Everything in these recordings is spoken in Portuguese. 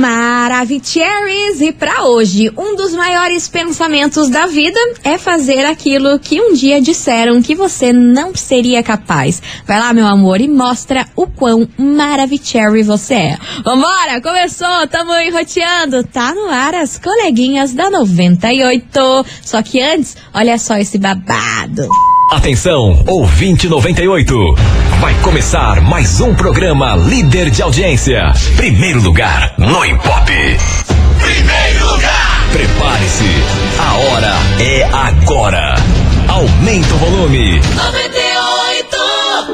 Maravicheries e para hoje, um dos maiores pensamentos da vida é fazer aquilo que um dia disseram que você não seria capaz. Vai lá, meu amor, e mostra o quão Maravicherry você é. Vambora, começou, tamo enroteando, tá no ar as coleguinhas da 98. Só que antes, olha só esse babado. Atenção, ouvinte 98. Vai começar mais um programa líder de audiência. Primeiro lugar no Impop. Primeiro lugar. Prepare-se. A hora é agora. Aumenta o volume. 98.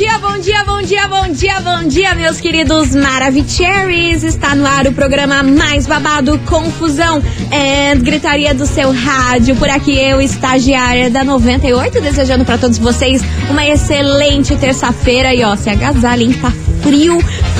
Dia, bom dia, bom dia, bom dia, bom dia, meus queridos Maravicheries. Está no ar o programa mais babado, confusão e gritaria do seu rádio. Por aqui eu, estagiária da 98, desejando para todos vocês uma excelente terça-feira. E ó, se agasalhem, tá frio,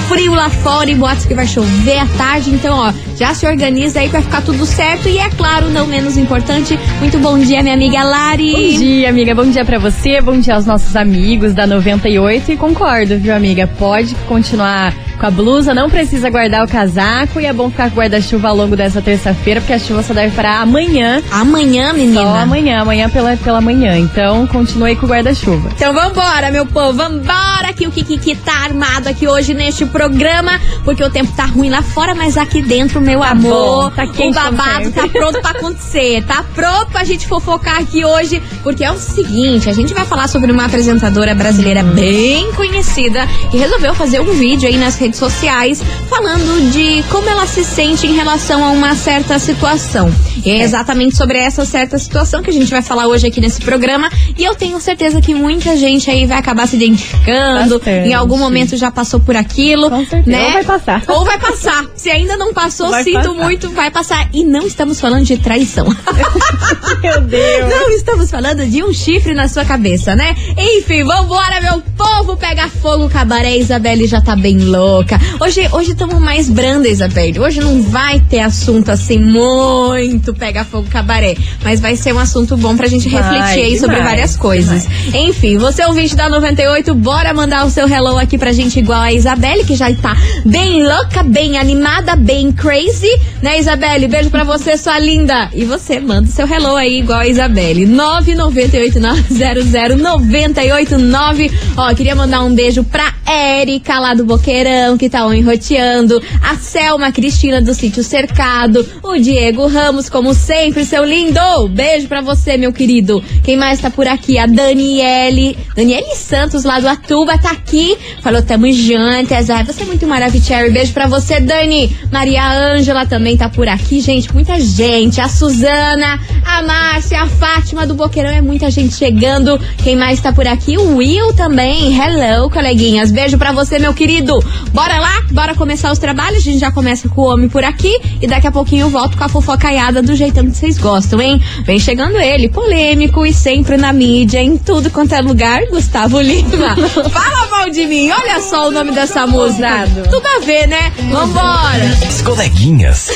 frio lá fora e boatos que vai chover à tarde. Então, ó, já se organiza aí pra ficar tudo certo. E é claro, não menos importante, muito bom dia, minha amiga Lari. Bom dia, amiga. Bom dia pra você, bom dia aos nossos amigos da 98. E concordo, viu, amiga? Pode continuar com a blusa, não precisa guardar o casaco. E é bom ficar com guarda-chuva ao longo dessa terça-feira, porque a chuva só deve parar amanhã. Amanhã, menina? Só amanhã, amanhã pela, pela manhã. Então, continue com o guarda-chuva. Então vambora, meu povo, vambora que o Kiki tá armado aqui hoje neste programa, porque o tempo tá ruim lá fora, mas aqui dentro, meu Tá amor, bom, tá o babado tá pronto pra acontecer, tá pronto pra gente fofocar aqui hoje, porque é o seguinte, a gente vai falar sobre uma apresentadora brasileira bem conhecida que resolveu fazer um vídeo aí nas redes sociais falando de como ela se sente em relação a uma certa situação. E é exatamente sobre essa certa situação que a gente vai falar hoje aqui nesse programa, e eu tenho certeza que muita gente aí vai acabar se identificando, Bastante. em algum momento já passou por aquilo, Com certeza. né? Ou vai passar. Ou vai passar. Se ainda não passou, Vai sinto passar. muito, vai passar. E não estamos falando de traição. Meu Deus. Não estamos falando de um chifre na sua cabeça, né? Enfim, vambora, meu povo, pega fogo, cabaré. Isabelle já tá bem louca. Hoje hoje estamos mais branda, Isabelle. Hoje não vai ter assunto assim muito pega fogo, cabaré. Mas vai ser um assunto bom pra gente Vai, refletir aí sobre demais, várias coisas. Enfim, você é ouvinte da 98, bora mandar o seu hello aqui pra gente igual a Isabelle, que já tá bem louca, bem animada, bem crazy, né, Isabelle? Beijo pra você, sua linda. E você manda o seu hello aí igual a Isabelle. 998900989. Ó, queria mandar um beijo pra Érica lá do Boqueirão, que tá enroteando, a Selma Cristina do Sítio Cercado, o Diego Ramos, como sempre, seu lindo. Beijo pra você, meu querido. Quem mais tá por aqui? A Daniele. Daniele Santos, lá do Atuba, tá aqui. Falou, tamo juntas. Ai, você é muito maravilhosa. Beijo pra você, Dani. Maria Ângela também tá por aqui, gente. Muita gente. A Suzana, a Márcia, a Fátima do Boqueirão. É muita gente chegando. Quem mais tá por aqui? O Will também. Hello, coleguinhas. Beijo pra você, meu querido. Bora lá? Bora começar os trabalhos? A gente já começa com o homem por aqui. E daqui a pouquinho eu volto com a fofocaiada do jeitão que vocês gostam, hein? Vem chegando ele, polêmico e sempre na mídia, em tudo quanto é lugar, Gustavo Lima. Fala mal de mim, olha só o nome dessa música. Ousado. Tudo a ver, né? Vambora! As coleguinhas.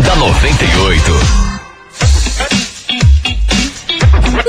da 98.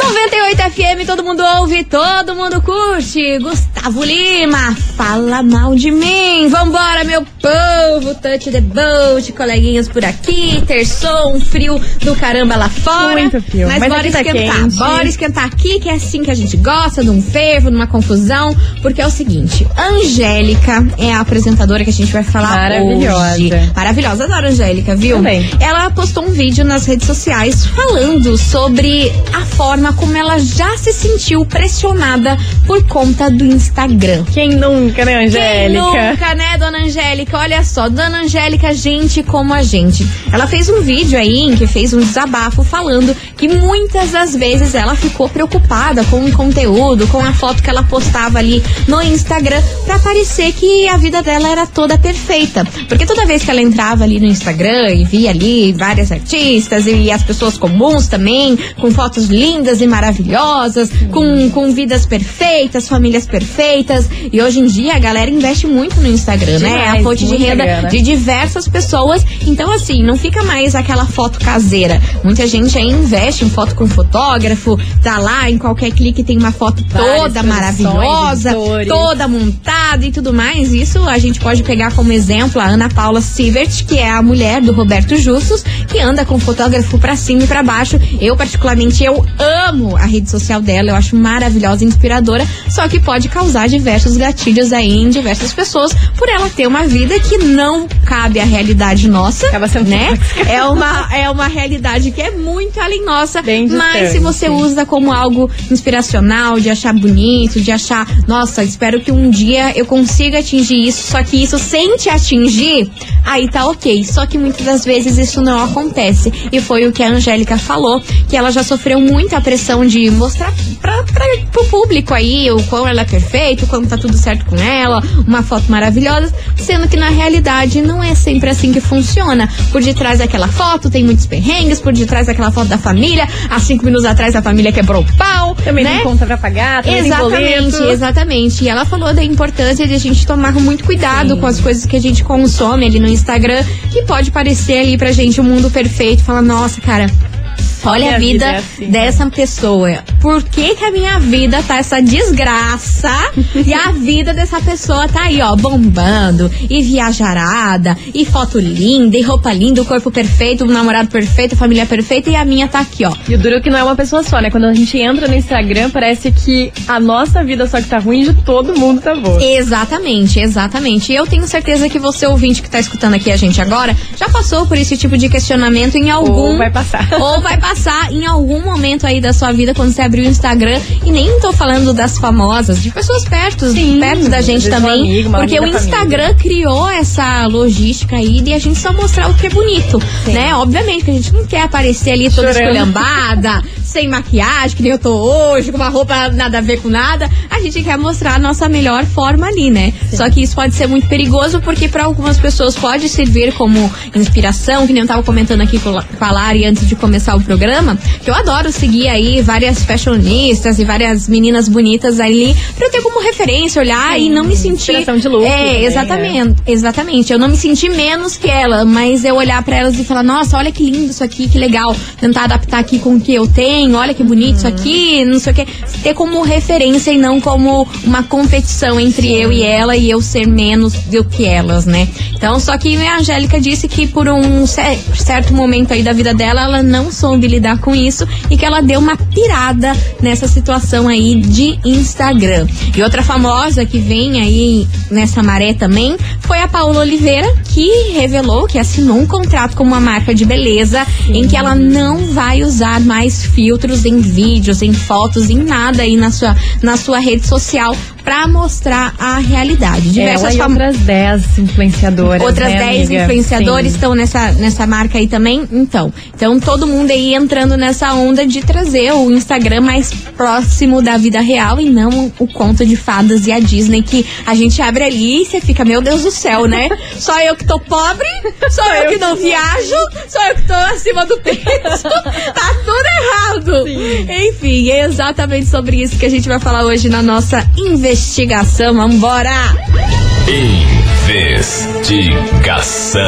98 FM, todo mundo ouve, todo mundo curte. Gustavo Lima, fala mal de mim. Vambora, meu povo. Touch the boat, coleguinhas por aqui. Terçou, um frio do caramba lá fora. Muito frio, Mas, mas bora tá esquentar. quente. Bora esquentar aqui, que é assim que a gente gosta, num fervo, numa confusão. Porque é o seguinte: Angélica é a apresentadora que a gente vai falar Maravilhosa. hoje. Maravilhosa, adoro Angélica, viu? Também. Ela postou um vídeo nas redes sociais falando sobre a forma como ela já se sentiu pressionada por conta do Instagram. Quem nunca, né, Quem Angélica? nunca, né, dona Angélica? Olha só, só, Dona Angélica, gente como a gente. Ela fez um vídeo aí em que fez um desabafo falando que muitas das vezes ela ficou preocupada com o conteúdo, com a foto que ela postava ali no Instagram, pra parecer que a vida dela era toda perfeita. Porque toda vez que ela entrava ali no Instagram e via ali várias artistas e as pessoas comuns também, com fotos lindas e maravilhosas, com, com vidas perfeitas, famílias perfeitas. E hoje em dia a galera investe muito no Instagram, né? É a Demais, fonte de renda de diversas pessoas. Então, assim, não fica mais aquela foto caseira. Muita gente aí investe em foto com fotógrafo, tá lá, em qualquer clique tem uma foto Várias toda maravilhosa, editores. toda montada e tudo mais. Isso a gente pode pegar como exemplo a Ana Paula Sievert, que é a mulher do Roberto Justus, que anda com fotógrafo pra cima e pra baixo. Eu, particularmente, eu amo a rede social dela, eu acho maravilhosa e inspiradora, só que pode causar diversos gatilhos aí em diversas pessoas por ela ter uma vida que não cabe à realidade nossa, Acaba sendo né? É uma, é uma realidade que é muito além nossa, Bem mas se você usa como algo inspiracional, de achar bonito, de achar, nossa, espero que um dia eu consiga atingir isso, só que isso sem te atingir, aí tá ok. Só que muitas das vezes isso não acontece. E foi o que a Angélica falou, que ela já sofreu muita pressão de mostrar pra, pra, pro público aí o quão ela é perfeita, o quanto tá tudo certo com ela, uma foto maravilhosa, sendo que na realidade não é sempre assim que funciona. Por detrás daquela foto tem muitos perrengues, por detrás daquela foto da família, há cinco minutos atrás a família quebrou o pau. Também né? tem conta pra pagar, também Exatamente, exatamente. E ela falou da importância de a gente tomar muito cuidado Sim. com as coisas que a gente consome ali no Instagram, que pode parecer ali pra gente um mundo perfeito. Fala, nossa, cara. Olha a vida, vida é assim, dessa pessoa. Por que, que a minha vida tá essa desgraça e a vida dessa pessoa tá aí, ó, bombando e viajarada, e foto linda, e roupa linda, o corpo perfeito, o namorado perfeito, a família perfeita, e a minha tá aqui, ó. E o duro é que não é uma pessoa só, né? Quando a gente entra no Instagram, parece que a nossa vida só que tá ruim de todo mundo tá boa. Exatamente, exatamente. E eu tenho certeza que você, ouvinte que tá escutando aqui a gente agora, já passou por esse tipo de questionamento em algum. Ou vai passar. Ou vai passar em algum momento aí da sua vida quando você abrir o Instagram. E nem tô falando das famosas, de pessoas perto, Sim, perto da gente também. amigo, porque o Instagram criou essa logística aí de a gente só mostrar o que é bonito. Né? Obviamente que a gente não quer aparecer ali toda Chorando. esculhambada, sem maquiagem, que nem eu tô hoje, com uma roupa nada a ver com nada. A gente quer mostrar a nossa melhor forma ali, né? Só que isso pode ser muito perigoso porque para algumas pessoas pode servir como inspiração, que nem eu tava comentando aqui com a Lari antes de começar o programa, que eu adoro seguir aí várias fashionistas e várias meninas bonitas ali pra eu ter como referência, olhar e não me sentir. de look É, também, exatamente. Exatamente. Eu não me senti menos que ela, mas eu olhar pra elas e falar, nossa, olha que lindo isso aqui, que legal. Tentar adaptar aqui com o que eu tenho, olha que bonito isso aqui, não sei o que. Ter como referência e não como uma competição entre eu e ela e eu ser menos do que elas, né? Então, só que a Angélica disse que por um cer- certo momento aí da vida dela, ela não soube lidar com isso e que ela deu uma pirada nessa situação aí de Instagram. E outra famosa que vem aí nessa maré também foi a Paula Oliveira, que revelou que assinou um contrato com uma marca de beleza em que ela não vai usar mais filtros em vídeos, em fotos, em nada aí na sua, na sua rede social pra mostrar a realidade. Ela Diversas e fam- outras 10 influenciadoras. Outras né, 10 amiga? influenciadores Sim. estão nessa, nessa marca aí também. Então, então todo mundo aí entrando nessa onda de trazer o Instagram mais próximo da vida real e não o conto de fadas e a Disney que a gente abre ali e você fica, meu Deus do céu, né? Só eu que tô pobre, só eu que não viajo, só eu que tô acima do peso. tá tudo errado. Enfim, é exatamente sobre isso que a gente vai falar hoje na nossa investigação. Vambora! Investigação.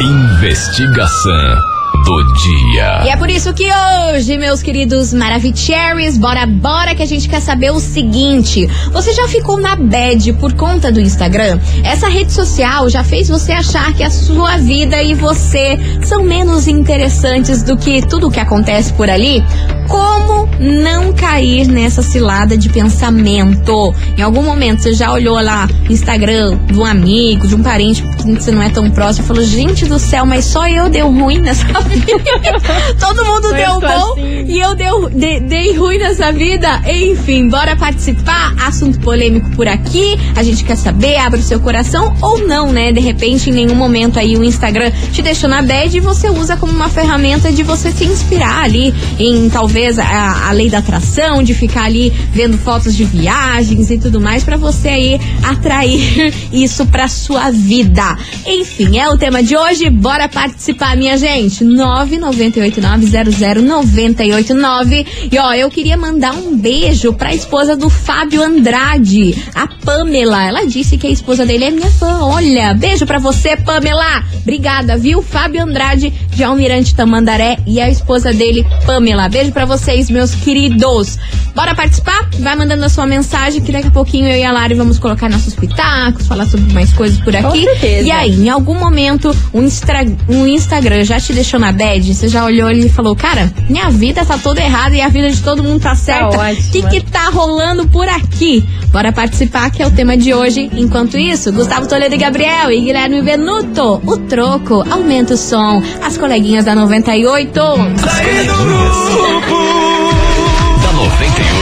Investigação do dia. E é por isso que hoje, meus queridos Maravicheries, bora, bora que a gente quer saber o seguinte: você já ficou na bad por conta do Instagram? Essa rede social já fez você achar que a sua vida e você são menos interessantes do que tudo que acontece por ali? Como não cair nessa cilada de pensamento? Em algum momento você já olhou lá no Instagram de um amigo, de um parente que você não é tão próximo e falou: gente do céu, mas só eu deu ruim nessa. Todo mundo Foi deu bom assim. e eu deu, de- dei ruim nessa vida. Enfim, bora participar. Assunto polêmico por aqui. A gente quer saber, abre o seu coração ou não, né? De repente, em nenhum momento aí o Instagram te deixou na bad e você usa como uma ferramenta de você se inspirar ali em talvez a, a lei da atração, de ficar ali vendo fotos de viagens e tudo mais pra você aí atrair isso pra sua vida. Enfim, é o tema de hoje. Bora participar, minha gente. 998900989. E ó, eu queria mandar um beijo pra esposa do Fábio Andrade, a Pamela. Ela disse que a esposa dele é minha fã. Olha, beijo pra você, Pamela. Obrigada, viu? Fábio Andrade de Almirante Tamandaré e a esposa dele, Pamela. Beijo pra vocês, meus queridos. Bora participar? Vai mandando a sua mensagem que daqui a pouquinho eu e a Lari vamos colocar nossos pitacos, falar sobre mais coisas por aqui. certeza. E aí, em algum momento, um, um Instagram já te deixou na bad? Você já olhou ali e falou, cara, minha vida tá toda errada e a vida de todo mundo tá certa. O ótima. que que tá rolando por aqui? Bora participar, que é o tema de hoje. Enquanto isso, Gustavo Toledo e Gabriel e Guilherme Benuto, o troco, aumenta o som. As coleguinhas da 98. Da 98.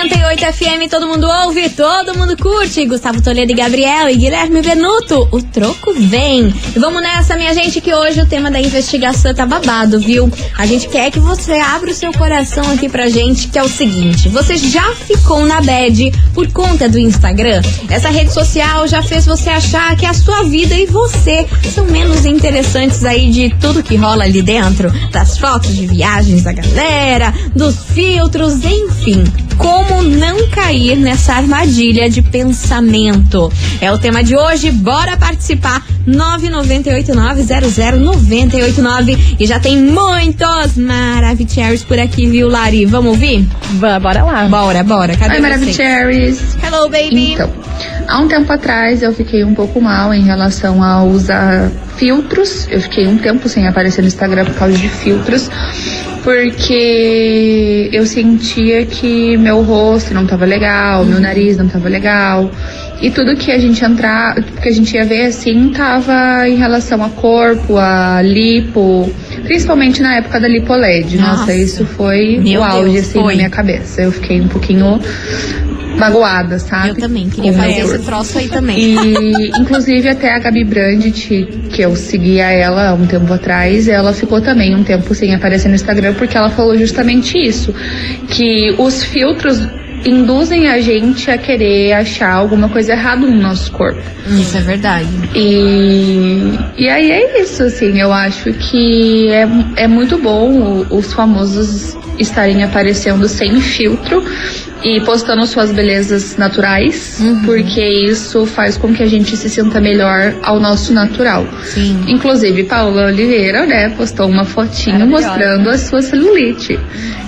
98 FM, todo mundo ouve, todo mundo curte. Gustavo Toledo e Gabriel e Guilherme Benuto, o troco vem. Vamos nessa, minha gente, que hoje o tema da investigação tá babado, viu? A gente quer que você abra o seu coração aqui pra gente, que é o seguinte: você já ficou na bad por conta do Instagram? Essa rede social já fez você achar que a sua vida e você são menos interessantes aí de tudo que rola ali dentro? Das fotos de viagens da galera, dos filtros, enfim como não cair nessa armadilha de pensamento. É o tema de hoje, bora participar. 998900989 e já tem muitos Maravicheries por aqui, viu, Lari? Vamos ouvir? Bora lá. Bora, bora. Cadê Oi? Maravicheries! Hello, baby. Então, há um tempo atrás eu fiquei um pouco mal em relação a usar filtros. Eu fiquei um tempo sem aparecer no Instagram por causa de filtros, porque eu sentia que meu rosto não tava legal, meu nariz não tava legal. E tudo que a gente entrar, que a gente ia ver assim, tava em relação a corpo, a lipo, principalmente na época da lipoled. Nossa, Nossa. isso foi Meu o auge Deus, assim foi. na minha cabeça. Eu fiquei um pouquinho magoada, sabe? Eu também, queria fazer esse troço aí também. E, inclusive, até a Gabi Brandt, que eu seguia ela há um tempo atrás, ela ficou também um tempo sem aparecer no Instagram, porque ela falou justamente isso: que os filtros induzem a gente a querer achar alguma coisa errada no nosso corpo. Isso é verdade. E, e aí é isso, assim, eu acho que é, é muito bom os famosos estarem aparecendo sem filtro e postando suas belezas naturais, porque isso faz com que a gente se sinta melhor ao nosso natural. Sim. Inclusive, Paula Oliveira, né, postou uma fotinho mostrando a sua celulite.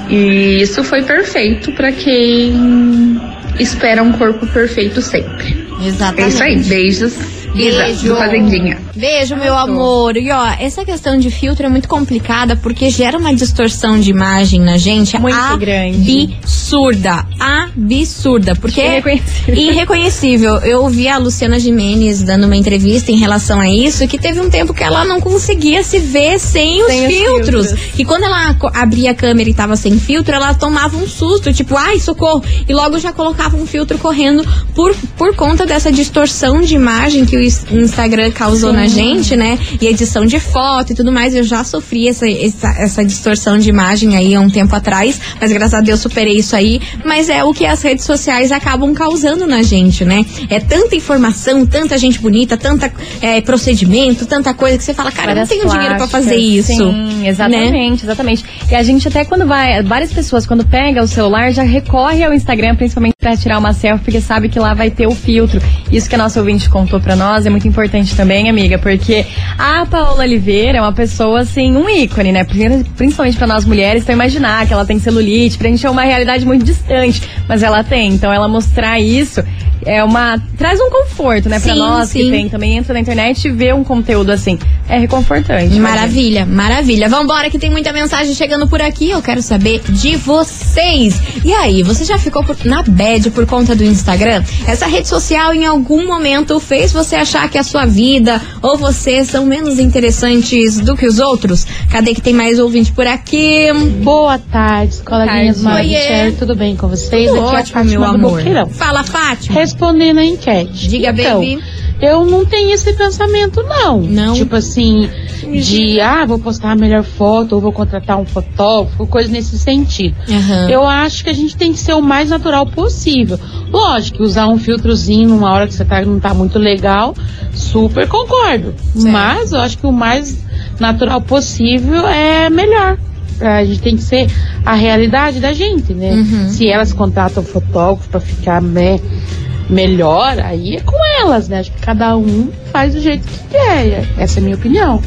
E isso foi perfeito para quem espera um corpo perfeito sempre. Exatamente. É isso aí, beijos. Isa, Beijo. do Fazendinha. Beijo, meu amor. E ó, essa questão de filtro é muito complicada porque gera uma distorção de imagem na gente Muito grande. absurda. Absurda. Porque Irreconhecível. irreconhecível. Eu ouvi a Luciana Jimenez dando uma entrevista em relação a isso, que teve um tempo que ela não conseguia se ver sem os Sem os filtros. filtros. E quando ela abria a câmera e tava sem filtro, ela tomava um susto, tipo, ai, socorro. E logo já colocava um filtro correndo por, por conta dessa distorção de imagem que o is- Instagram causou na gente, né? E edição de foto e tudo mais. Eu já sofri essa, essa, essa distorção de imagem aí há um tempo atrás, mas graças a Deus superei isso aí. Mas é o que as redes sociais acabam causando na gente, né? É tanta informação, tanta gente bonita, tanta é, procedimento, tanta coisa que você fala, cara, eu não Várias tenho dinheiro pra plásticas, fazer isso. né? Sim, exatamente, exatamente. E a gente até quando vai, várias pessoas quando pega o celular já recorre ao Instagram, principalmente pra tirar uma selfie, porque sabe que lá vai ter o filtro. Isso que a nossa ouvinte contou pra nós é muito importante também, amiga, porque a Paola Oliveira é uma pessoa assim, um ícone, né? Pri- Principalmente pra nós mulheres, então imaginar que ela tem celulite, pra gente é uma realidade muito distante, mas ela tem. Então ela mostrar isso é uma. traz um conforto, né, pra Sim, nós sim. que tem também entra na internet e vê um conteúdo assim. É reconfortante. Maravilha, maravilha. Vambora que tem muita mensagem chegando por aqui. Eu quero saber de vocês. E aí, você já ficou por- na bad por conta do Instagram? Essa rede social em algum momento fez você achar que a sua vida ou você são menos interessantes do que os outros? Cadê que tem mais ouvinte por aqui? Boa tarde, coleguinhas. Maravilha. Tudo bem com vocês? Tudo Aqui é a ótimo, meu Fátima do amor. Boqueirão. Fala, Fátima. Respondendo a enquete. Diga, então, baby. Eu não tenho esse pensamento, não. Não? Tipo assim, de, ah, vou postar a melhor foto, ou vou contratar um fotógrafo, coisa nesse sentido. Aham. Eu acho que a gente tem que ser o mais natural possível. Lógico, que usar um filtrozinho numa hora que você tá, não tá muito legal, super concordo. Mas eu acho que o mais natural possível é melhor. A gente tem que ser a realidade da gente, né? Uhum. Se elas contratam fotógrafo pra ficar né, melhor, aí é com elas, né? Acho que cada um faz do jeito que quer. Essa é a minha opinião.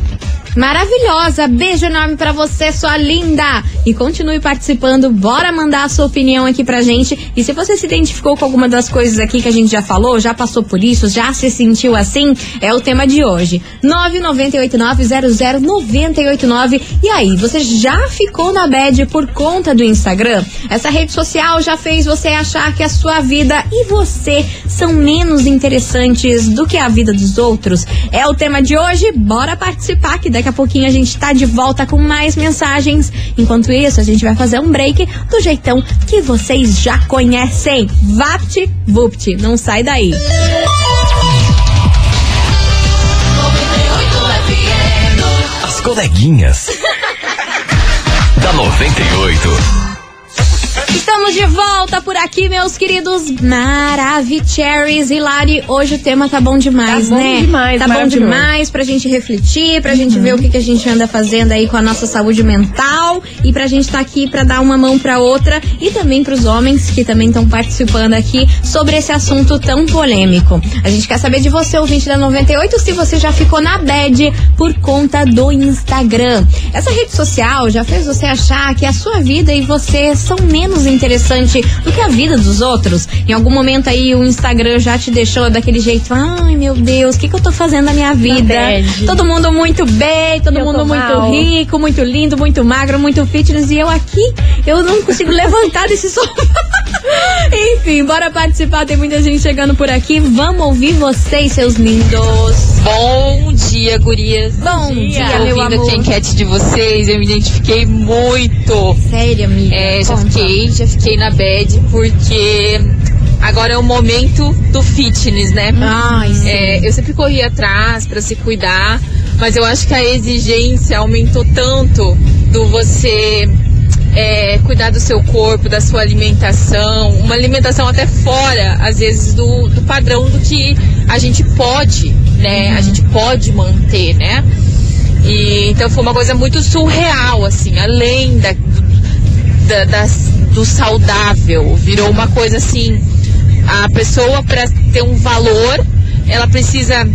Maravilhosa, beijo enorme pra você, sua linda. E continue participando, bora mandar a sua opinião aqui pra gente. E se você se identificou com alguma das coisas aqui que a gente já falou, já passou por isso, já se sentiu assim, é o tema de hoje. 998900989. E aí, você já ficou na bad por conta do Instagram? Essa rede social já fez você achar que a sua vida e você são menos interessantes do que a vida dos outros? É o tema de hoje, bora participar que daqui a pouquinho a gente tá de volta com mais mensagens. Enquanto isso, a gente vai fazer um break do jeitão que vocês já conhecem. Vapt Vupt, não sai daí. As coleguinhas. da 98. Estamos de volta por aqui, meus queridos Maravicheries e Lari. Hoje o tema tá bom demais, Tá bom né? demais, tá bom demais pra gente refletir, pra gente ver o que, que a gente anda fazendo aí com a nossa saúde mental e pra gente tá aqui pra dar uma mão pra outra e também pros homens que também estão participando aqui sobre esse assunto tão polêmico. A gente quer saber de você, ouvinte da 98, se você já ficou na bad por conta do Instagram. Essa rede social já fez você achar que a sua vida e você são menos interessante do que a vida dos outros? Em algum momento aí o Instagram já te deixou daquele jeito, ai meu Deus, o que, que eu tô fazendo na minha vida? Todo mundo muito bem, todo Eu mundo muito mal. rico, muito lindo, muito magro, muito fitness e eu aqui, eu não consigo levantar desse sofá. Enfim, bora participar, tem muita gente chegando por aqui. Vamos ouvir vocês, seus lindos. Bom dia, gurias. Bom dia, meu Ouvindo amor. aqui a enquete de vocês, eu me identifiquei muito. Sério, amiga? É, já Conta. fiquei, já fiquei na bad, porque agora é o momento do fitness, né? Ai. É, eu sempre corri atrás pra se cuidar, mas eu acho que a exigência aumentou tanto do você é, cuidar do seu corpo, da sua alimentação, uma alimentação até fora, às vezes, do, do padrão do que a gente pode, né? A gente pode manter, né? E, então foi uma coisa muito surreal, assim, além da, da- das- do saudável. Virou uma coisa assim, a pessoa para ter um valor, ela precisa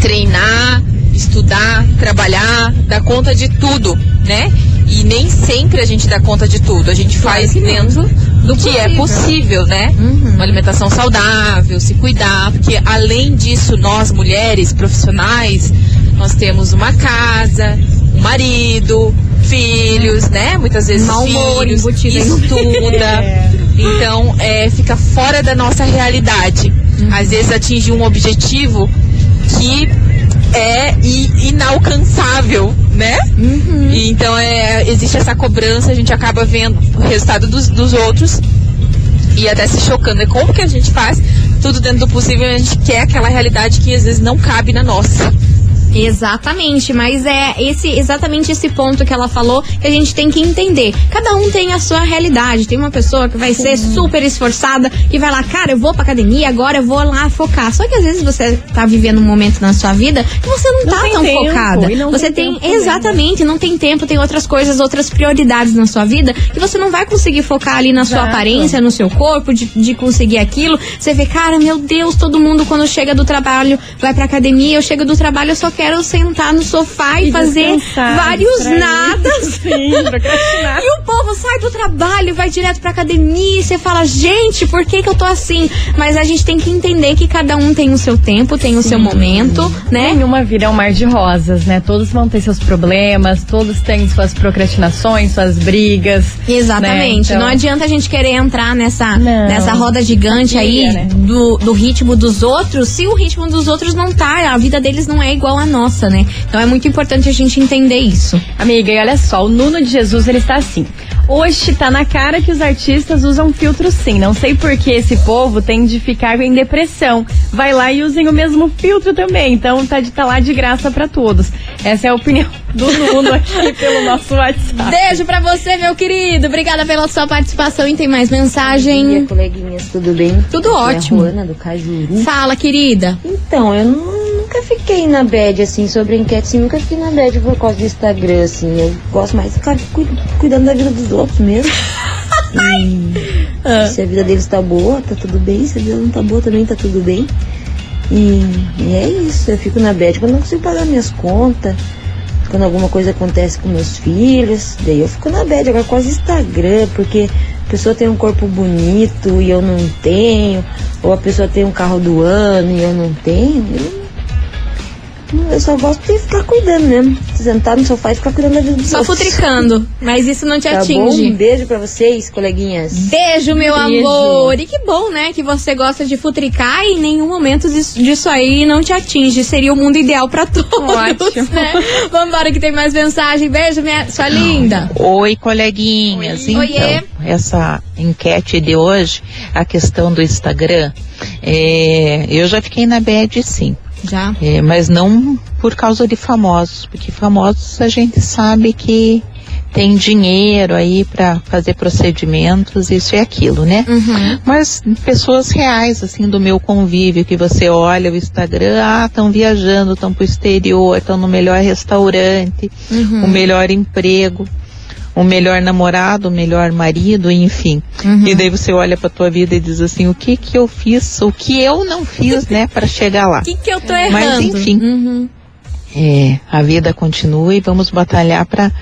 treinar, estudar, trabalhar, dar conta de tudo, né? E nem sempre a gente dá conta de tudo. A gente faz dentro do que é possível, né? Uma alimentação saudável, se cuidar, porque além disso, nós mulheres profissionais, nós temos uma casa, marido, filhos, né? Muitas vezes humor filhos, embutido aí. estuda. Então, é, fica fora da nossa realidade. Às vezes atingir um objetivo que é inalcançável, né? E então é, existe essa cobrança, a gente acaba vendo o resultado dos, dos outros e até se chocando. É como que a gente faz tudo dentro do possível e a gente quer aquela realidade que às vezes não cabe na nossa. Exatamente, mas é esse exatamente esse ponto que ela falou que a gente tem que entender. Cada um tem a sua realidade. Tem uma pessoa que vai ser super esforçada que vai lá, cara, eu vou pra academia, agora eu vou lá focar. Só que às vezes você tá vivendo um momento na sua vida que você não, Não tá tão tempo, focada. e Você tem tem, também, né? exatamente, não tem tempo, tem outras coisas, outras prioridades na sua vida que você não vai conseguir focar ali na sua Exato. aparência, no seu corpo, de, de conseguir aquilo. Você vê, cara, meu Deus, todo mundo quando chega do trabalho vai pra academia, eu chego do trabalho, eu só quero quero sentar no sofá e, E fazer vários nadas. Sim, procrastinar. E o povo sai do trabalho, vai direto pra academia, e você fala, gente, por que que eu tô assim? Mas a gente tem que entender que cada um tem o seu tempo, tem o seu momento, né? Nenhuma vida é um mar de rosas, né? Todos vão ter seus problemas, todos têm suas procrastinações, suas brigas. Exatamente. né? Então- Não adianta a gente querer entrar nessa, Não. nessa roda gigante aí né? do, do ritmo dos outros, se o ritmo dos outros não tá, a vida deles não é igual à nossa, né? Então é muito importante a gente entender isso. Amiga, e olha só, o Nuno de Jesus, ele está assim. Hoje tá na cara que os artistas usam filtro sim. Não sei por que esse povo tem de ficar em depressão. Vai lá e usem o mesmo filtro também. Então tá de tá lá de graça pra todos. Essa é a opinião do Nuno aqui pelo nosso WhatsApp. Beijo pra você, meu querido. Obrigada pela sua participação e tem mais Bom dia, mensagem. coleguinhas, tudo bem? Tudo Aqui ótimo. É a Ruana do Cajuru. Fala, querida. Então, eu nu- nunca fiquei na bad, assim, sobre a enquete, assim, nunca fiquei na bad por causa do Instagram, assim. Eu gosto mais de ficar cu- cuidando da vida dos outros mesmo. E se a vida deles tá boa, tá tudo bem. Se a vida não tá boa, também tá tudo bem. E, e é isso, eu fico na bad quando não consigo pagar minhas contas. Quando alguma coisa acontece com meus filhos, daí eu fico na bad. Agora os Instagram, porque a pessoa tem um corpo bonito e eu não tenho, ou a pessoa tem um carro do ano e eu não tenho. Eu, eu só gosto de ficar cuidando mesmo. Sentar no sofá e ficar cuidando da vida dos Só outros. futricando, mas isso não te Tá bom? atinge. Um beijo pra vocês, coleguinhas. Beijo, meu Beijo. amor. E que bom, né? Que você gosta de futricar e em nenhum momento disso, disso aí não te atinge. Seria o mundo ideal pra todos, Ótimo. né? Vambora que tem mais mensagem. Beijo, minha sua linda. Oi, coleguinhas. Oi. Então, Oiê. essa enquete de hoje, a questão do Instagram, é, eu já fiquei na bad sim, Já. é, mas não por causa de famosos, porque famosos a gente sabe que tem dinheiro aí para fazer procedimentos, isso e aquilo, né? Uhum. Mas pessoas reais, assim, do meu convívio, que você olha o Instagram, ah, estão viajando, estão pro exterior, estão no melhor restaurante, Uhum. o melhor emprego, o melhor namorado, o melhor marido, enfim. Uhum. E daí você olha pra tua vida e diz assim, o que que eu fiz, o que eu não fiz, né, para chegar lá. O que, que eu tô errando? Mas, enfim. Uhum. É, a vida continua e vamos batalhar para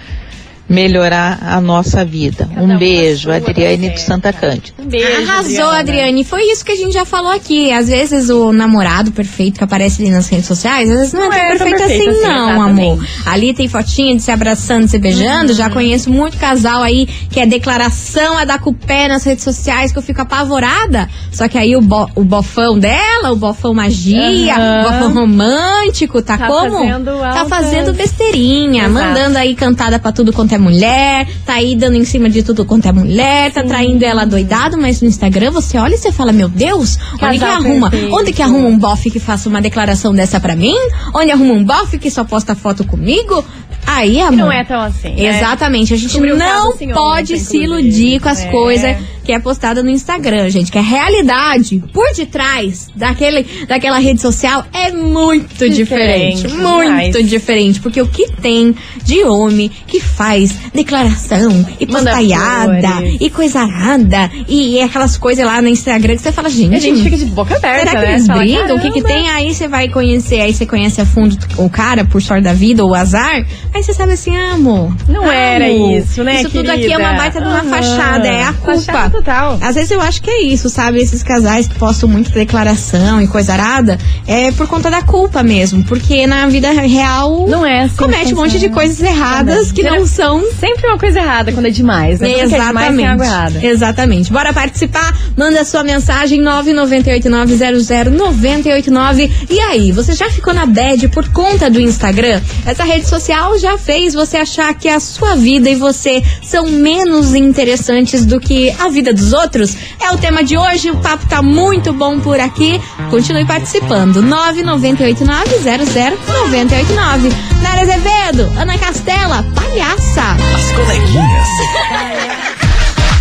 melhorar a nossa vida. Cada Um beijo, sua, Adriane tá de certo. Santa Cândida. Um beijo, Arrasou, Adriane. Foi isso que a gente já falou aqui. Às vezes o namorado perfeito que aparece ali nas redes sociais, às vezes não, Não é tão é tão perfeito, perfeito assim, assim, não, exatamente. amor. Ali tem fotinha de se abraçando, se beijando. Já conheço muito casal aí que é declaração a dar com o pé nas redes sociais, que eu fico apavorada. Só que aí o, bo- o bofão dela, o bofão magia, Aham. o bofão romântico, tá, Tá como? fazendo Tá fazendo besteirinha, Exato. mandando aí cantada pra tudo quanto é mulher, tá aí dando em cima de tudo quanto é mulher, tá traindo ela doidado, mas no Instagram você olha e você fala, meu Deus, onde que Casal arruma? perfeito. Onde que arruma um bofe que faça uma declaração dessa pra mim? Onde arruma um bofe que só posta foto comigo? Aí, amor. Não é tão assim. né? Exatamente, a gente Descobriu não pode se iludir com as É. coisas que é postada no Instagram, gente. Que a realidade por detrás daquele, daquela rede social é muito diferente. Diferente, muito demais. diferente. Porque o que tem de homem que faz declaração e postaiada e coisa arada e, aquelas coisas lá no Instagram que você fala, gente. A gente fica de boca aberta, Será que né? eles Fala, brigam? O que, que tem? Aí você vai conhecer, aí você conhece a fundo o cara, por sorte da vida, ou o azar. Aí você sabe assim, ah, amor. Não era isso, né, Isso tudo aqui é querida? uma baita de uma Aham. fachada, é a Fachada culpa. total. Às vezes eu acho que é isso, sabe? Esses casais que postam muita declaração e coisa arada, é por conta da culpa mesmo. Porque na vida real Não é assim. comete um monte de coisas erradas que não são Sempre uma coisa errada quando é demais, né? Que é demais tem Exatamente. Exatamente. Bora participar? Manda sua mensagem 998900989. E aí, você já ficou na bad por conta do Instagram? Essa rede social já fez você achar que a sua vida e você são menos interessantes do que a vida dos outros? É o tema de hoje. O papo tá muito bom por aqui. Continue participando. 998900989. Nara Azevedo, Ana Castela, palhaça. As coleguinhas.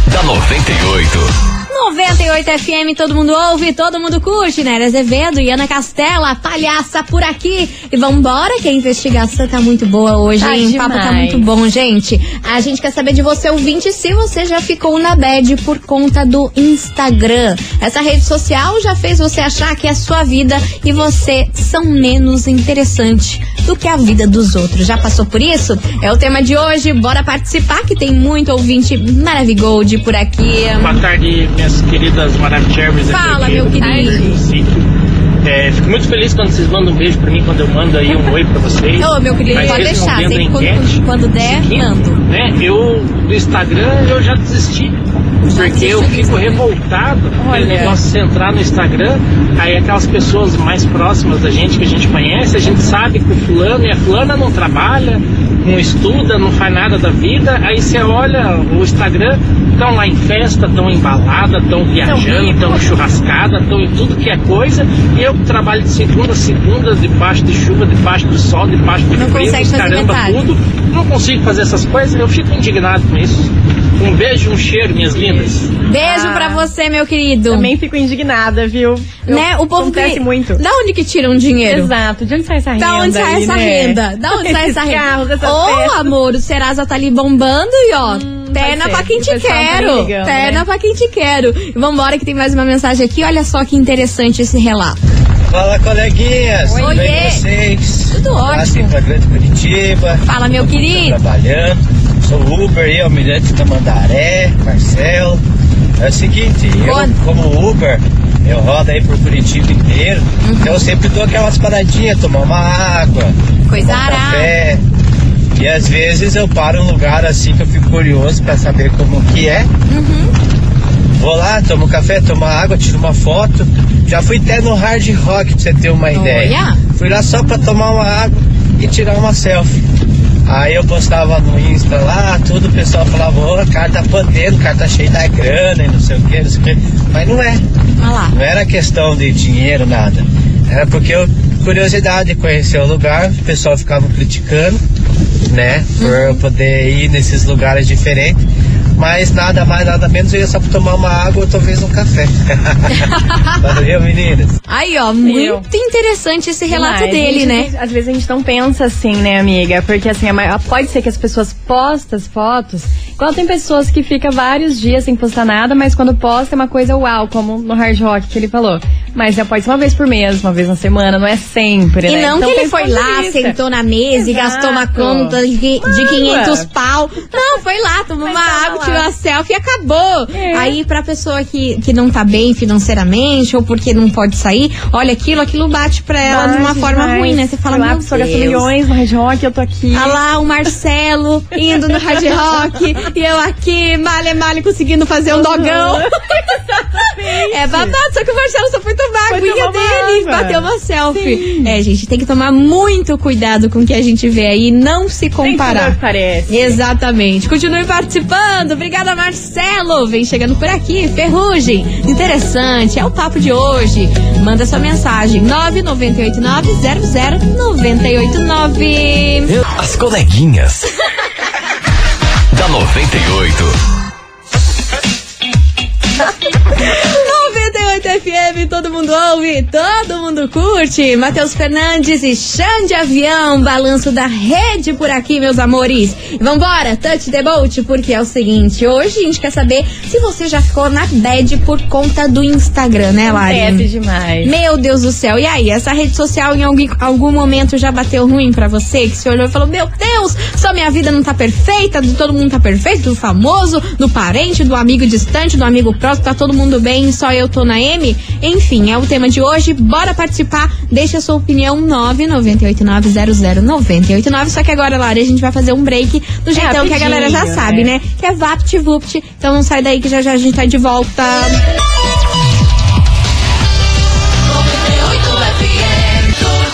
da 98. 98 FM, todo mundo ouve, todo mundo curte, né? Azevedo e Ana Castela, palhaça por aqui. E vambora, que a investigação tá muito boa hoje, Tá hein? O papo tá demais. muito bom, gente. A gente quer saber de você, ouvinte, se você já ficou na bad por conta do Instagram. Essa rede social já fez você achar que a sua vida e você são menos interessante do que a vida dos outros. Já passou por isso? É o tema de hoje. Bora participar, que tem muito ouvinte maravigold por aqui. Boa tarde, minhas queridas Maravichervers. Fala, meu querido. É, fico muito feliz quando vocês mandam um beijo pra mim, quando eu mando aí um oi pra vocês. Ô, meu querido, Mas pode deixar. enquete, quando, quando der, seguinte, mando. Né, eu, do Instagram, eu já desisti. Porque eu fico revoltado com aquele negócio de entrar no Instagram, aí aquelas pessoas mais próximas da gente, que a gente conhece, a gente sabe que o fulano e a fulana não trabalha, não estuda, não faz nada da vida, aí você olha o Instagram, estão lá em festa, estão em balada, estão viajando, estão churrascada, estão em tudo que é coisa, e eu trabalho de segunda a segunda, debaixo de chuva, debaixo do sol, debaixo do Não frio, caramba tudo, não consigo fazer essas coisas, eu fico indignado com isso. Um beijo, um cheiro, minhas lindas. Beijo Ah, pra você, meu querido. Também fico indignada, viu? Eu- né? O povo acontece que... muito. Da onde que tiram dinheiro? Exato. De onde sai essa renda? Da onde sai aí, essa né? renda? Da onde sai essa renda? Ô, festas. amor, o Serasa tá ali bombando e ó, terna ser. pra quem te tá quero. ligando, terna né? pra quem te quero. Vambora que tem mais uma mensagem aqui. Olha só que interessante esse relato. Fala, coleguinhas. Tudo bem vocês? Tudo ótimo. pra Grande Curitiba. Fala, meu mundo querido. Trabalhando. Sou Uber e almirante da Mandaré, Marcelo. É o seguinte, eu como Uber, eu rodo aí por Curitiba inteiro. Uhum. Então eu sempre dou aquelas paradinhas, tomar uma água, Coisa tomar um café. E às vezes eu paro um lugar assim que eu fico curioso pra saber como que é. Uhum. Vou lá, tomo café, tomo água, tiro uma foto. Já fui até no Hard Rock pra você ter uma ideia. Olha. Fui lá só pra tomar uma água e tirar uma selfie. Aí eu postava no Insta lá, tudo, o pessoal falava, ô, o cara tá podendo, o cara tá cheio da grana e não sei o que, não sei o que. Mas não é. Não era questão de dinheiro, nada. Era porque eu, curiosidade de conhecer o lugar, o pessoal ficava criticando, né? Por eu poder ir nesses lugares diferentes. Mas nada mais, nada menos, eu ia só pra tomar uma água ou talvez um café. Valeu, meninas. Aí, ó, muito interessante esse relato Demais. dele, Gente, né? às vezes- Às vezes a gente não pensa assim, né, amiga? Porque assim, a maior- pode ser que as pessoas postam as fotos. Igual tem pessoas que ficam vários dias sem postar nada, mas quando posta é uma coisa uau, como no hard rock que ele falou. Mas já pode ser uma vez por mês, uma vez na semana, não é sempre, E né? não Então que ele foi lá, sentou na mesa e gastou uma Exato. conta de, de Manda. 500 pau. Não, foi lá, tomou Mas uma tava água, lá. tirou a selfie e acabou. É. Aí, pra pessoa que, que não tá bem financeiramente ou porque não pode sair, olha aquilo, aquilo bate pra ela de uma forma demais. ruim, né? Você fala, lá, meu Deus. milhões no hard rock, eu tô aqui. Ah lá, o Marcelo indo no hard rock e eu aqui, male, male, conseguindo fazer um dogão. É babado, só que o Marcelo só foi tomar a aguinha tomar dele, água. bateu uma selfie. É, gente, tem que tomar muito cuidado com o que a gente vê aí, não se é comparar. que parece. Exatamente. Continue participando. Obrigada, Marcelo. Vem chegando por aqui. Ferrugem. Interessante. É o papo de hoje. Manda sua mensagem. 998900989. As coleguinhas. Da 98. 98 FM, todo mundo ouve, todo mundo curte. Matheus Fernandes e Xande Avião, balanço da rede por aqui, meus amores. Vambora, touch the boat, porque é o seguinte, hoje a gente quer saber se você já ficou na bad por conta do Instagram, né, Lari? Acontece demais. Meu Deus do céu, e aí, essa rede social em algum, algum momento já bateu ruim pra você? Que você olhou e falou, meu Deus, só minha vida não tá perfeita, do todo mundo tá perfeito, do famoso, do parente, do amigo distante, do amigo próximo, tá todo mundo bem, só eu tô na M? Enfim, é o tema de hoje, bora participar, deixa a sua opinião 998900989, só que agora, Lari, a gente vai fazer um break do jeitão que a galera já sabe, né? né? Que é VaptVupt, então não sai daí que já já a gente tá de volta.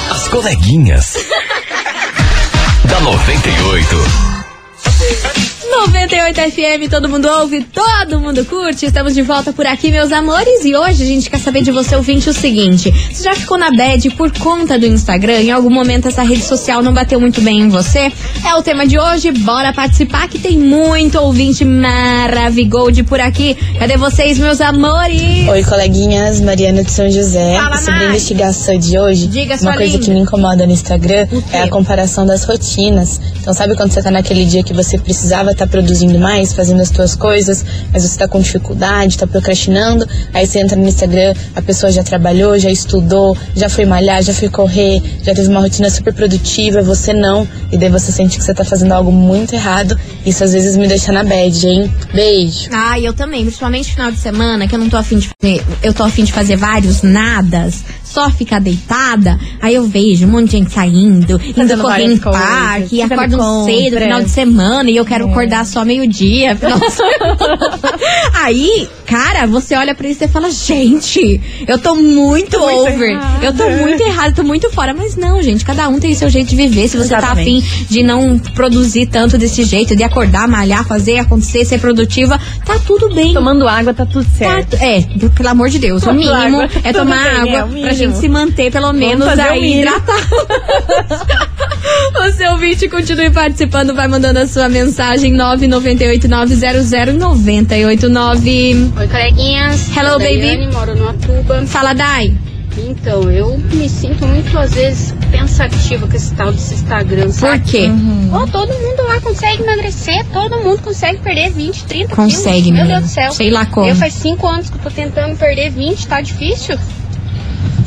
As coleguinhas. da 98. 98 FM, todo mundo ouve, todo mundo curte. Estamos de volta por aqui, meus amores. E hoje a gente quer saber de você, ouvinte, o seguinte: você já ficou na bad por conta do Instagram? Em algum momento essa rede social não bateu muito bem em você? É o tema de hoje. Bora participar que tem muito ouvinte maravigold por aqui. Cadê vocês, meus amores? Oi, coleguinhas, Mariana de São José. Fala, Sobre a Mari. investigação de hoje, Diga, uma coisa linda. que me incomoda no Instagram é a comparação das rotinas. Então, sabe quando você tá naquele dia que você precisava estar produzindo mais, fazendo as suas coisas, mas você tá com dificuldade, tá procrastinando, aí você entra no Instagram, a pessoa já trabalhou, já estudou, já foi malhar, já foi correr, já teve uma rotina super produtiva, você não, e daí você sente que você tá fazendo algo muito errado. Isso às vezes me deixa na bad, hein? Beijo. Ah, eu também, principalmente final de semana, que eu não tô afim de fazer, eu tô afim de fazer vários nadas, só ficar deitada, aí eu vejo um monte de gente saindo, indo correr em parque, acordam cedo, compras. final de semana, e eu quero acordar só meio-dia, final de semana. Aí, cara, você olha pra isso e fala, gente, eu tô muito muito over, errada. eu tô muito errada, tô muito fora, mas não, gente, cada um tem seu jeito de viver, se você tá Exatamente. afim de não produzir tanto desse jeito, de acordar, malhar, fazer acontecer, ser produtiva, tá tudo bem. Tomando água tá tudo certo. Tá- é, pelo amor de Deus, o Tomando mínimo água, é tomar bem, água é o pra mínimo. gente se manter pelo menos aí o seu ouvinte continue participando, vai mandando a sua mensagem 998900989. Oi, coleguinhas. Hello, baby. Daiane, moro no Atuba. Fala, Dai. Então, eu me sinto muito, às vezes, pensativa com esse tal desse Instagram, Por sabe? quê? Ó, todo mundo lá consegue emagrecer, todo mundo consegue perder 20, 30 Consegue, quilos. Meu menina. Deus do céu. Sei lá como. Eu faz 5 anos que eu tô tentando perder 20, tá difícil.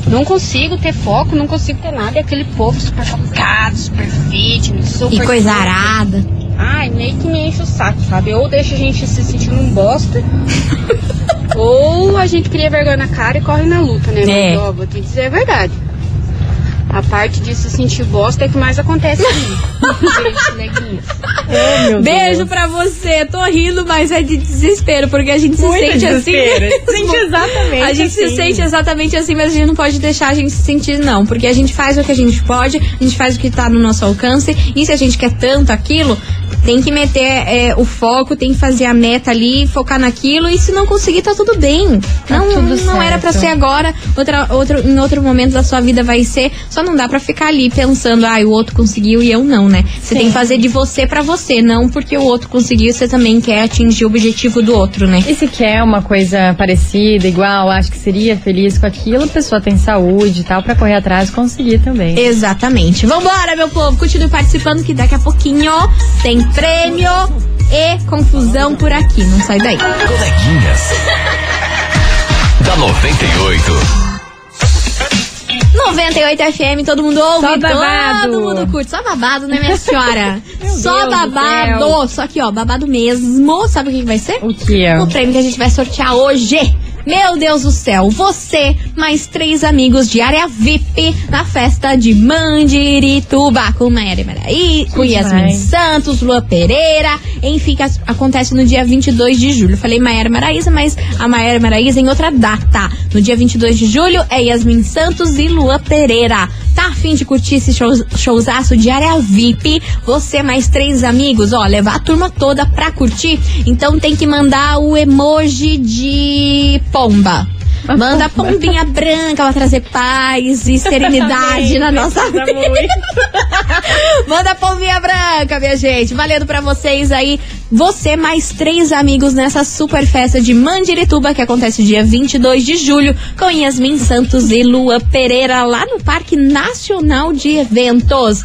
Não consigo ter foco, não consigo ter nada. É aquele povo super focado, super fitness, super... E coisa arada. Ai, meio que me enche o saco, sabe? Ou deixa a gente se sentindo um bosta, ou a gente cria vergonha na cara e corre na luta, né? É. Mas, ó, vou te dizer a verdade. A parte de se sentir bosta é que mais acontece comigo. Oh, meu Beijo Deus. pra você. Tô rindo, mas é de desespero, porque a gente se Muito sente assim. desespero. mesmo. Sente exatamente A gente se assim. sente exatamente assim, mas a gente não pode deixar a gente se sentir, não. Porque a gente faz o que a gente pode, a gente faz o que tá no nosso alcance. E se a gente quer tanto aquilo, tem que meter é, o foco, tem que fazer a meta ali, focar naquilo. E se não conseguir, tá tudo bem. Tá não tudo não era pra certo. ser agora, outra, outro, em outro momento da sua vida vai ser. Só não dá pra ficar ali pensando, ah, o outro conseguiu e eu não, né? Você tem que fazer de você pra você, não porque o outro conseguiu, você também quer atingir o objetivo do outro, né? E se quer uma coisa parecida, igual, acho que seria feliz com aquilo, a pessoa tem saúde e tal, pra correr atrás e conseguir também. Exatamente. Vambora, meu povo. Continue participando que daqui a pouquinho tem prêmio e confusão por aqui. Não sai daí. Coleguinhas. da 98. 98 FM, todo mundo ouve, Só babado. todo mundo curte. Só babado, né, minha senhora? Só Deus do babado. Só que, ó, babado mesmo. Sabe o que, que vai ser? O que é? O prêmio que a gente vai sortear hoje. Meu Deus do céu, você mais três amigos de área VIP na festa de Mandirituba com Maíra Maraí, com Yasmin. Santos, Lua Pereira, enfim, que acontece no dia 22 de julho. Falei Maíra Maraíza, mas a Maíra Maraíza em outra data. No dia 22 de julho é Yasmin Santos e Lua Pereira. Tá afim de curtir esse show, showzaço de área VIP? Você mais três amigos, ó, levar a turma toda pra curtir? Então tem que mandar o emoji de pomba. Manda a pombinha branca pra trazer paz e serenidade na nossa vida. Manda a pombinha branca, minha gente. Valendo pra vocês aí. Você mais três amigos nessa super festa de Mandirituba, que acontece dia 22 de julho, com Yasmin Santos e Lua Pereira, lá no Parque Nacional de Eventos.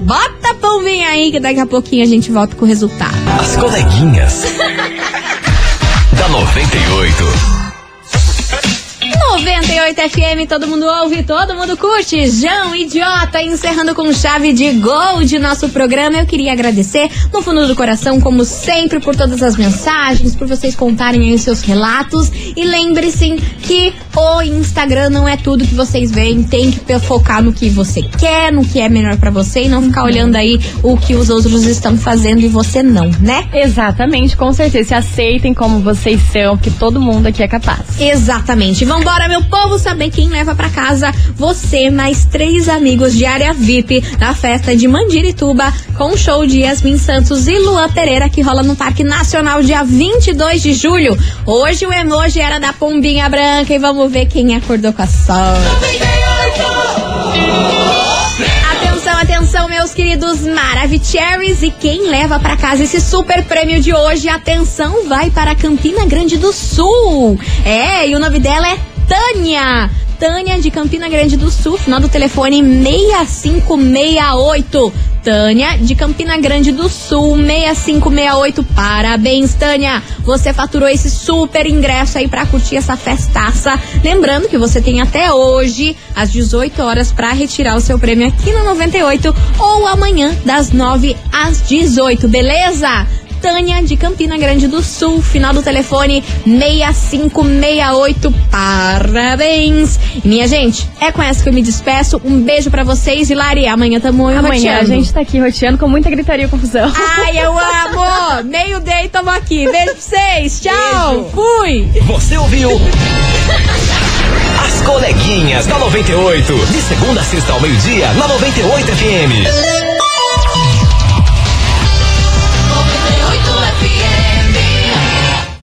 Bota a pombinha aí, que daqui a pouquinho a gente volta com o resultado. As coleguinhas. da 98. 98 FM, todo mundo ouve, todo mundo curte. João Idiota, encerrando com chave de gol de nosso programa. Eu queria agradecer no fundo do coração, como sempre, por todas as mensagens, por vocês contarem aí os seus relatos. E lembre-se que o Instagram não é tudo que vocês veem. Tem que focar no que você quer, no que é melhor pra você e não ficar olhando aí o que os outros estão fazendo e você não, né? Exatamente, com certeza. Se aceitem como vocês são, porque todo mundo aqui é capaz. Exatamente. Vambora! Vambora, meu povo, saber quem leva pra casa você mais três amigos de área VIP na festa de Mandirituba com o show de Yasmin Santos e Luan Pereira que rola no Parque Nacional dia 22 de julho. Hoje o emoji era da pombinha branca e vamos ver quem acordou com a sorte. Atenção, atenção, meus queridos Maravicheries. E quem leva pra casa esse super prêmio de hoje? Atenção, vai para Campina Grande do Sul. É, e o nome dela é Tânia. Tânia de Campina Grande do Sul, final do telefone 6568. Tânia de Campina Grande do Sul, 6568. Parabéns, Tânia! Você faturou esse super ingresso aí pra curtir essa festaça. Lembrando que você tem até hoje, às 18 horas, pra retirar o seu prêmio aqui no 98 ou amanhã, das 9 às 18, beleza? Tânia de Campina Grande do Sul, final do telefone 6568. Parabéns! Minha gente, é com essa que eu me despeço. Um beijo pra vocês e Lari, amanhã tamo Amanhã roteando. a gente tá aqui roteando com muita gritaria e confusão. Ai, eu amo! Meio day, tamo aqui. Beijo pra vocês. Tchau. Fui. Você ouviu? As coleguinhas da 98. De segunda a sexta ao meio-dia, na 98 FM.